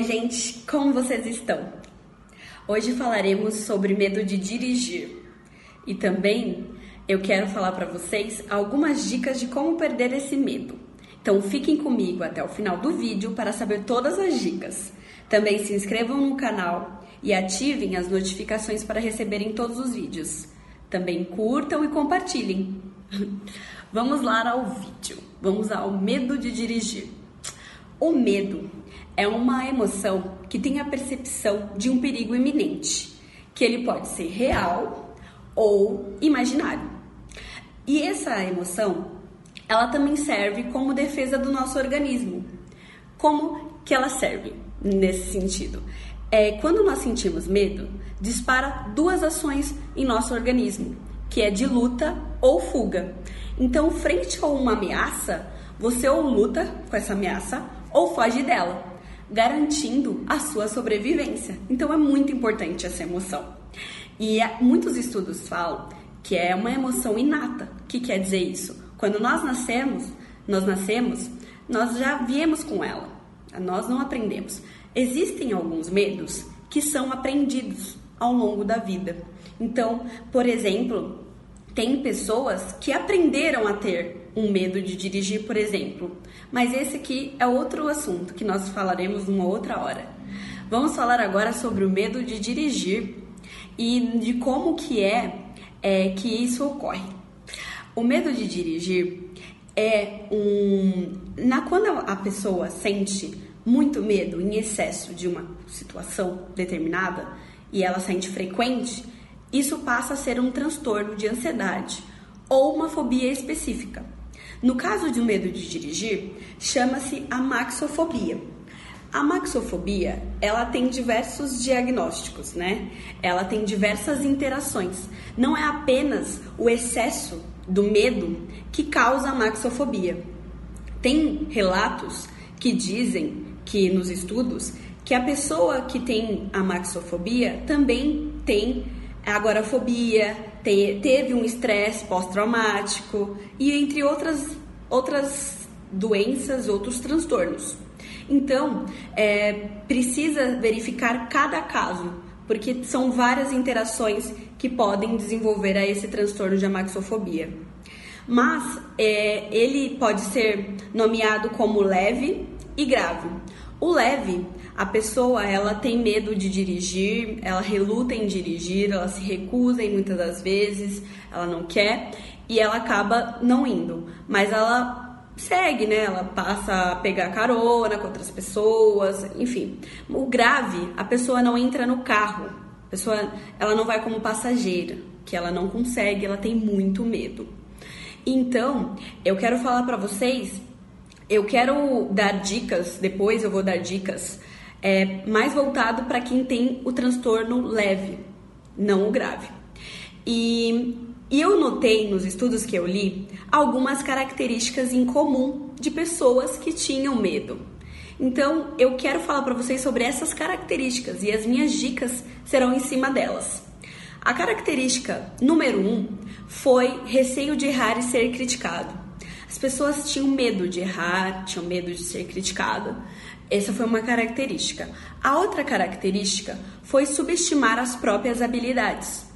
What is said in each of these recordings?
Oi, gente, como vocês estão? Hoje falaremos sobre medo de dirigir e também eu quero falar para vocês algumas dicas de como perder esse medo. Então fiquem comigo até o final do vídeo para saber todas as dicas. Também se inscrevam no canal e ativem as notificações para receberem todos os vídeos. Também curtam e compartilhem. Vamos lá ao vídeo. Vamos ao medo de dirigir. O medo é uma emoção que tem a percepção de um perigo iminente, que ele pode ser real ou imaginário. E essa emoção, ela também serve como defesa do nosso organismo. Como que ela serve nesse sentido? É, quando nós sentimos medo, dispara duas ações em nosso organismo, que é de luta ou fuga. Então, frente a uma ameaça, você ou luta com essa ameaça ou foge dela, garantindo a sua sobrevivência. Então, é muito importante essa emoção. E é, muitos estudos falam que é uma emoção inata. O que quer dizer isso? Quando nós nascemos, nós nascemos, nós já viemos com ela. Nós não aprendemos. Existem alguns medos que são aprendidos ao longo da vida. Então, por exemplo, tem pessoas que aprenderam a ter um medo de dirigir, por exemplo. Mas esse aqui é outro assunto que nós falaremos numa outra hora. Vamos falar agora sobre o medo de dirigir e de como que é, é que isso ocorre. O medo de dirigir é um na quando a pessoa sente muito medo em excesso de uma situação determinada e ela sente frequente, isso passa a ser um transtorno de ansiedade ou uma fobia específica. No caso de um medo de dirigir, chama-se amaxofobia. A maxofobia, ela tem diversos diagnósticos, né? Ela tem diversas interações. Não é apenas o excesso do medo que causa a maxofobia. Tem relatos que dizem que nos estudos que a pessoa que tem a maxofobia também tem agorafobia, te, teve um estresse pós-traumático e entre outras outras doenças, outros transtornos. Então, é, precisa verificar cada caso, porque são várias interações que podem desenvolver a esse transtorno de amaxofobia. Mas é, ele pode ser nomeado como leve e grave. O leve, a pessoa ela tem medo de dirigir, ela reluta em dirigir, ela se recusa em muitas das vezes, ela não quer e ela acaba não indo. Mas ela segue, né? Ela passa a pegar carona com outras pessoas, enfim. O grave, a pessoa não entra no carro. A pessoa, ela não vai como passageira, que ela não consegue, ela tem muito medo. Então, eu quero falar para vocês, eu quero dar dicas, depois eu vou dar dicas é, mais voltado para quem tem o transtorno leve, não o grave. E e eu notei nos estudos que eu li algumas características em comum de pessoas que tinham medo. Então, eu quero falar para vocês sobre essas características e as minhas dicas serão em cima delas. A característica número um foi receio de errar e ser criticado. As pessoas tinham medo de errar, tinham medo de ser criticado. Essa foi uma característica. A outra característica foi subestimar as próprias habilidades.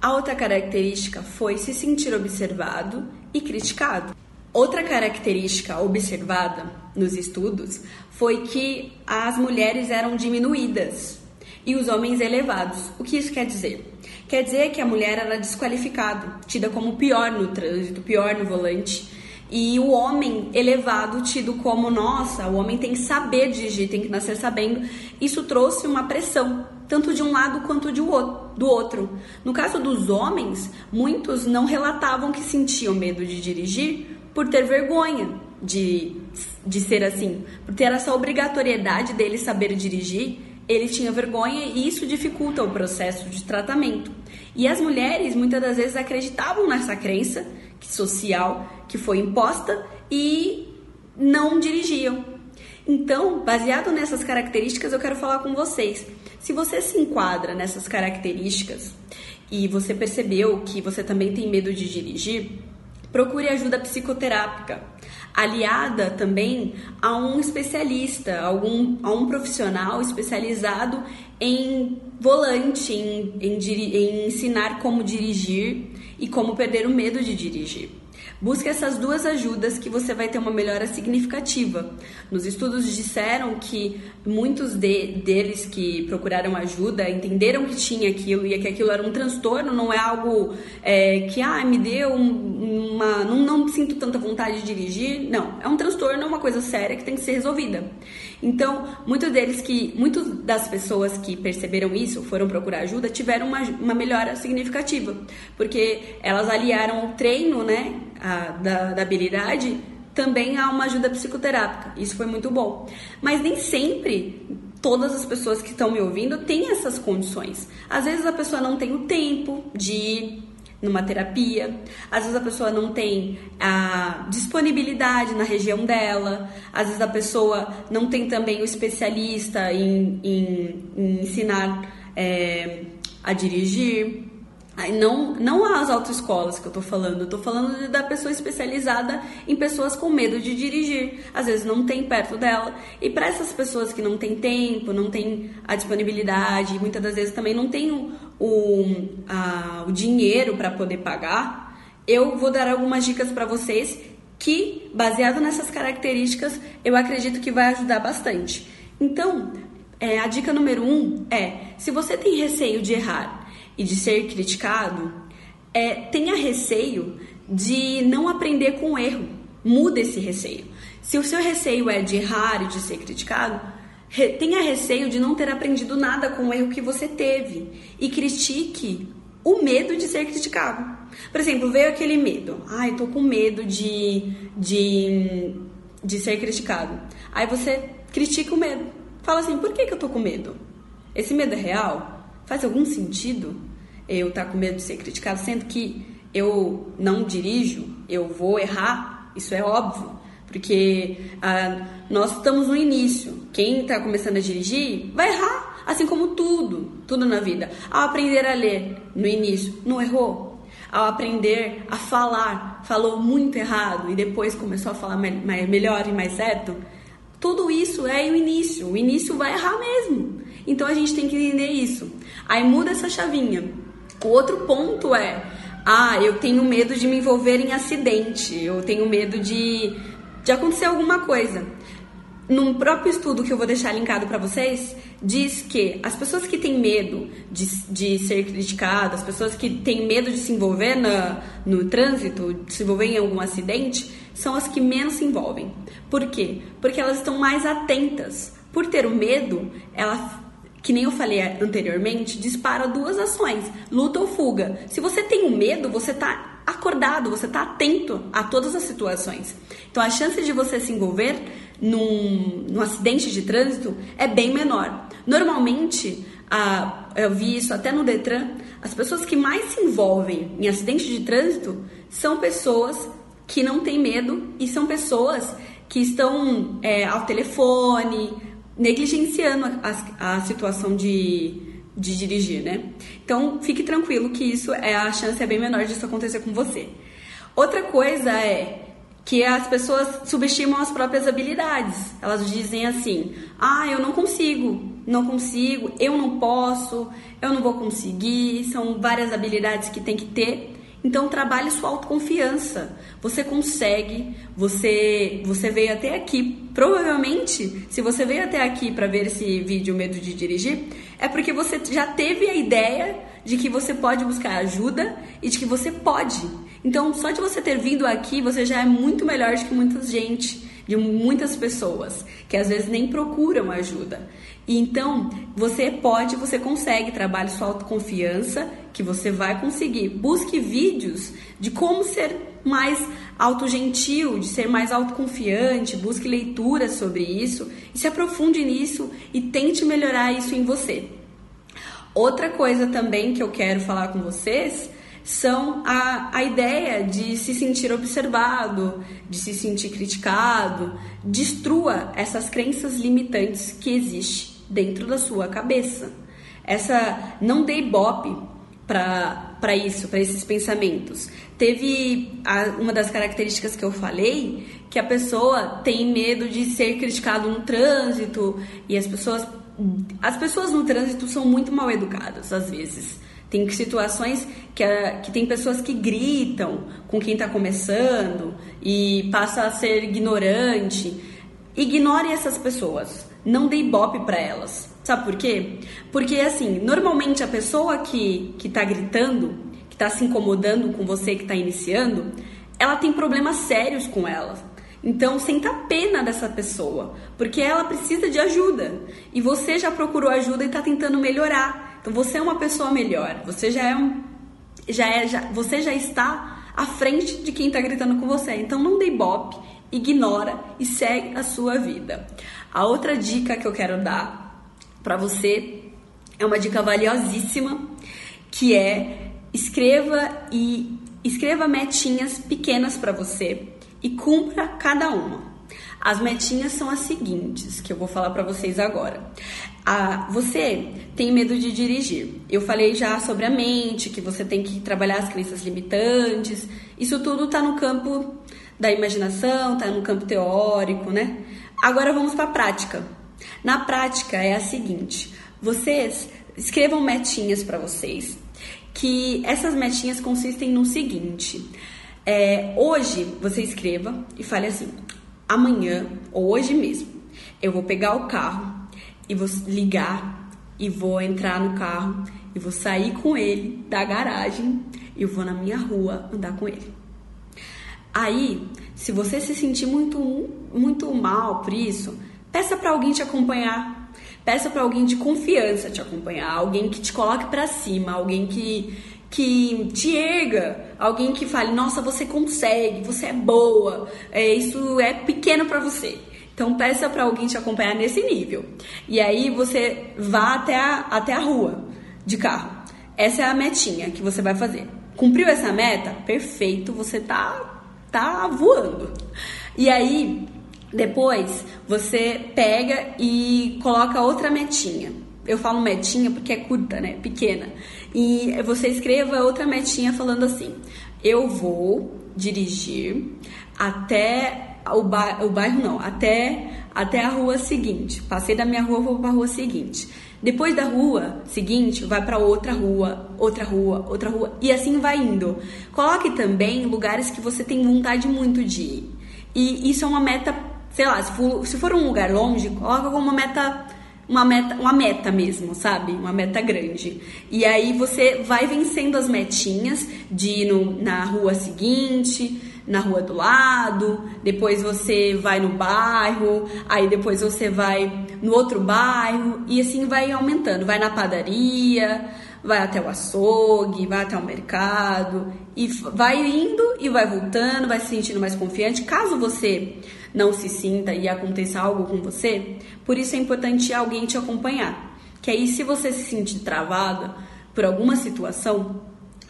A outra característica foi se sentir observado e criticado. Outra característica observada nos estudos foi que as mulheres eram diminuídas e os homens elevados. O que isso quer dizer? Quer dizer que a mulher era desqualificada, tida como pior no trânsito, pior no volante, e o homem elevado tido como nossa, o homem tem que saber dirigir, tem que nascer sabendo. Isso trouxe uma pressão tanto de um lado quanto de do outro. No caso dos homens, muitos não relatavam que sentiam medo de dirigir por ter vergonha de, de ser assim, por ter essa obrigatoriedade dele saber dirigir. Ele tinha vergonha e isso dificulta o processo de tratamento. E as mulheres muitas das vezes acreditavam nessa crença social que foi imposta e não dirigiam. Então, baseado nessas características, eu quero falar com vocês se você se enquadra nessas características e você percebeu que você também tem medo de dirigir, procure ajuda psicoterápica, aliada também a um especialista, a, algum, a um profissional especializado em volante, em, em, em ensinar como dirigir e como perder o medo de dirigir. Busque essas duas ajudas que você vai ter uma melhora significativa. Nos estudos disseram que muitos de, deles que procuraram ajuda entenderam que tinha aquilo e que aquilo era um transtorno, não é algo é, que ah, me deu uma. Não, não sinto tanta vontade de dirigir. Não, é um transtorno, é uma coisa séria que tem que ser resolvida. Então, muitos deles que. Muitas das pessoas que perceberam isso, foram procurar ajuda, tiveram uma, uma melhora significativa. Porque elas aliaram o treino, né? a, da, da habilidade, também há uma ajuda psicoterápica. Isso foi muito bom. Mas nem sempre todas as pessoas que estão me ouvindo têm essas condições. Às vezes a pessoa não tem o tempo de numa terapia, às vezes a pessoa não tem a disponibilidade na região dela, às vezes a pessoa não tem também o especialista em, em, em ensinar é, a dirigir. Não, não as autoescolas que eu tô falando, eu tô falando da pessoa especializada em pessoas com medo de dirigir. Às vezes não tem perto dela. E para essas pessoas que não têm tempo, não têm a disponibilidade, muitas das vezes também não têm o, o, a, o dinheiro para poder pagar, eu vou dar algumas dicas para vocês que, baseado nessas características, eu acredito que vai ajudar bastante. Então, é, a dica número um é: se você tem receio de errar, e de ser criticado, é, tenha receio de não aprender com o erro. Muda esse receio. Se o seu receio é de errar e de ser criticado, tenha receio de não ter aprendido nada com o erro que você teve e critique o medo de ser criticado. Por exemplo, veio aquele medo. Ai, tô com medo de, de, de ser criticado. Aí você critica o medo. Fala assim, por que, que eu tô com medo? Esse medo é real? Faz algum sentido eu estar tá com medo de ser criticado, sendo que eu não dirijo, eu vou errar? Isso é óbvio, porque ah, nós estamos no início. Quem está começando a dirigir vai errar, assim como tudo, tudo na vida. Ao aprender a ler no início, não errou? Ao aprender a falar, falou muito errado e depois começou a falar me melhor e mais certo? Tudo isso é o início. O início vai errar mesmo. Então a gente tem que entender isso. Aí muda essa chavinha. O outro ponto é: ah, eu tenho medo de me envolver em acidente, eu tenho medo de, de acontecer alguma coisa. Num próprio estudo que eu vou deixar linkado para vocês, diz que as pessoas que têm medo de, de ser criticadas, as pessoas que têm medo de se envolver na, no trânsito, de se envolver em algum acidente, são as que menos se envolvem. Por quê? Porque elas estão mais atentas. Por ter o medo, ela que nem eu falei anteriormente, dispara duas ações: luta ou fuga. Se você tem um medo, você está acordado, você está atento a todas as situações. Então a chance de você se envolver num, num acidente de trânsito é bem menor. Normalmente, a, eu vi isso até no Detran, as pessoas que mais se envolvem em acidente de trânsito são pessoas que não têm medo e são pessoas que estão é, ao telefone, negligenciando a, a situação de, de dirigir, né? Então, fique tranquilo que isso é a chance é bem menor disso acontecer com você. Outra coisa é que as pessoas subestimam as próprias habilidades. Elas dizem assim: "Ah, eu não consigo, não consigo, eu não posso, eu não vou conseguir". São várias habilidades que tem que ter então trabalhe sua autoconfiança. Você consegue, você você veio até aqui. Provavelmente, se você veio até aqui para ver esse vídeo Medo de Dirigir, é porque você já teve a ideia de que você pode buscar ajuda e de que você pode. Então, só de você ter vindo aqui, você já é muito melhor do que muita gente, de muitas pessoas que às vezes nem procuram ajuda. E então, você pode, você consegue, trabalhe sua autoconfiança, que você vai conseguir. Busque vídeos de como ser mais autogentil, de ser mais autoconfiante, busque leituras sobre isso e se aprofunde nisso e tente melhorar isso em você. Outra coisa também que eu quero falar com vocês são a, a ideia de se sentir observado, de se sentir criticado. Destrua essas crenças limitantes que existem dentro da sua cabeça. Essa não dê ibope para isso, para esses pensamentos. Teve a, uma das características que eu falei, que a pessoa tem medo de ser criticado no trânsito e as pessoas as pessoas no trânsito são muito mal educadas às vezes. Tem situações que, a, que tem pessoas que gritam com quem está começando e passa a ser ignorante. Ignore essas pessoas. Não dê ibope para elas. Sabe por quê? Porque, assim, normalmente a pessoa que, que tá gritando, que tá se incomodando com você que está iniciando, ela tem problemas sérios com ela. Então, senta pena dessa pessoa, porque ela precisa de ajuda. E você já procurou ajuda e está tentando melhorar. Então, você é uma pessoa melhor. Você já é um. Já é, já, você já está à frente de quem está gritando com você. Então, não dê ibope, ignora e segue a sua vida. A outra dica que eu quero dar para você é uma dica valiosíssima, que é escreva e escreva metinhas pequenas para você e cumpra cada uma. As metinhas são as seguintes, que eu vou falar para vocês agora. Ah, você tem medo de dirigir. Eu falei já sobre a mente, que você tem que trabalhar as crenças limitantes. Isso tudo está no campo da imaginação, está no campo teórico, né? Agora vamos para a prática. Na prática é a seguinte: vocês escrevam metinhas para vocês, que essas metinhas consistem no seguinte: é, hoje você escreva e fale assim, amanhã ou hoje mesmo eu vou pegar o carro e vou ligar e vou entrar no carro e vou sair com ele da garagem e vou na minha rua andar com ele. Aí, se você se sentir muito muito mal por isso, Peça para alguém te acompanhar. Peça para alguém de confiança te acompanhar, alguém que te coloque para cima, alguém que que te erga, alguém que fale: "Nossa, você consegue, você é boa". É, isso é pequeno para você. Então peça para alguém te acompanhar nesse nível. E aí você vá até a, até a rua de carro. Essa é a metinha que você vai fazer. Cumpriu essa meta? Perfeito, você tá tá voando. E aí depois você pega e coloca outra metinha. Eu falo metinha porque é curta, né? Pequena. E você escreva outra metinha falando assim: Eu vou dirigir até o, ba o bairro, não, até, até a rua seguinte. Passei da minha rua, vou para a rua seguinte. Depois da rua seguinte, vai para outra rua, outra rua, outra rua e assim vai indo. Coloque também lugares que você tem vontade muito de ir. E isso é uma meta sei lá, se for, se for um lugar longe, coloca como uma meta uma meta, uma meta mesmo, sabe? Uma meta grande. E aí você vai vencendo as metinhas de ir no, na rua seguinte, na rua do lado, depois você vai no bairro, aí depois você vai no outro bairro e assim vai aumentando. Vai na padaria, vai até o açougue, vai até o mercado e vai indo e vai voltando, vai se sentindo mais confiante. Caso você não se sinta e aconteça algo com você, por isso é importante alguém te acompanhar. Que aí, se você se sentir travada por alguma situação,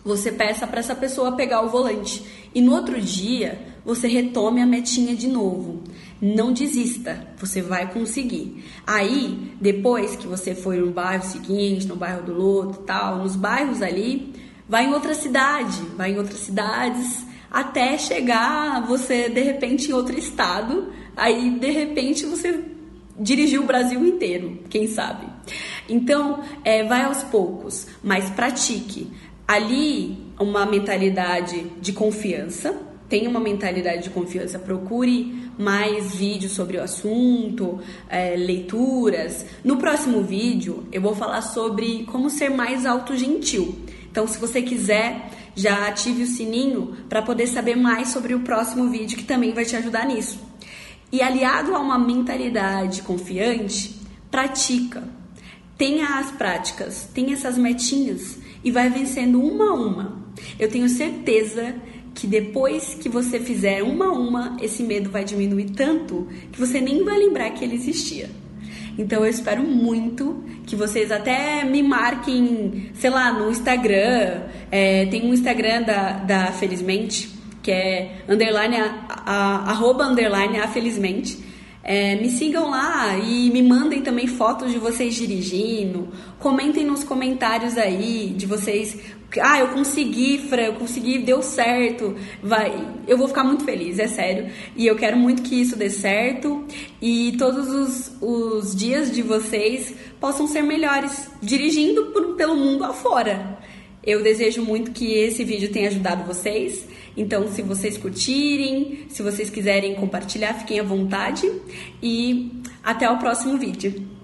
você peça para essa pessoa pegar o volante e no outro dia você retome a metinha de novo. Não desista, você vai conseguir. Aí, depois que você for no bairro seguinte, no bairro do Loto, tal, nos bairros ali, vai em outra cidade, vai em outras cidades até chegar você de repente em outro estado, aí de repente você dirigiu o Brasil inteiro, quem sabe. Então, é, vai aos poucos, mas pratique. Ali, uma mentalidade de confiança, tenha uma mentalidade de confiança, procure mais vídeos sobre o assunto, é, leituras. No próximo vídeo, eu vou falar sobre como ser mais autogentil. Então, se você quiser já ative o sininho para poder saber mais sobre o próximo vídeo que também vai te ajudar nisso. E aliado a uma mentalidade confiante, pratica. Tenha as práticas, tenha essas metinhas e vai vencendo uma a uma. Eu tenho certeza que depois que você fizer uma a uma, esse medo vai diminuir tanto que você nem vai lembrar que ele existia. Então eu espero muito que vocês até me marquem, sei lá, no Instagram. É, tem um Instagram da, da Felizmente, que é underline, a, a, arroba underline a Felizmente. É, me sigam lá e me mandem também fotos de vocês dirigindo. Comentem nos comentários aí de vocês. Ah, eu consegui, Fran, eu consegui, deu certo. Vai, eu vou ficar muito feliz, é sério. E eu quero muito que isso dê certo e todos os, os dias de vocês possam ser melhores dirigindo por, pelo mundo afora. Eu desejo muito que esse vídeo tenha ajudado vocês. Então, se vocês curtirem, se vocês quiserem compartilhar, fiquem à vontade. E até o próximo vídeo.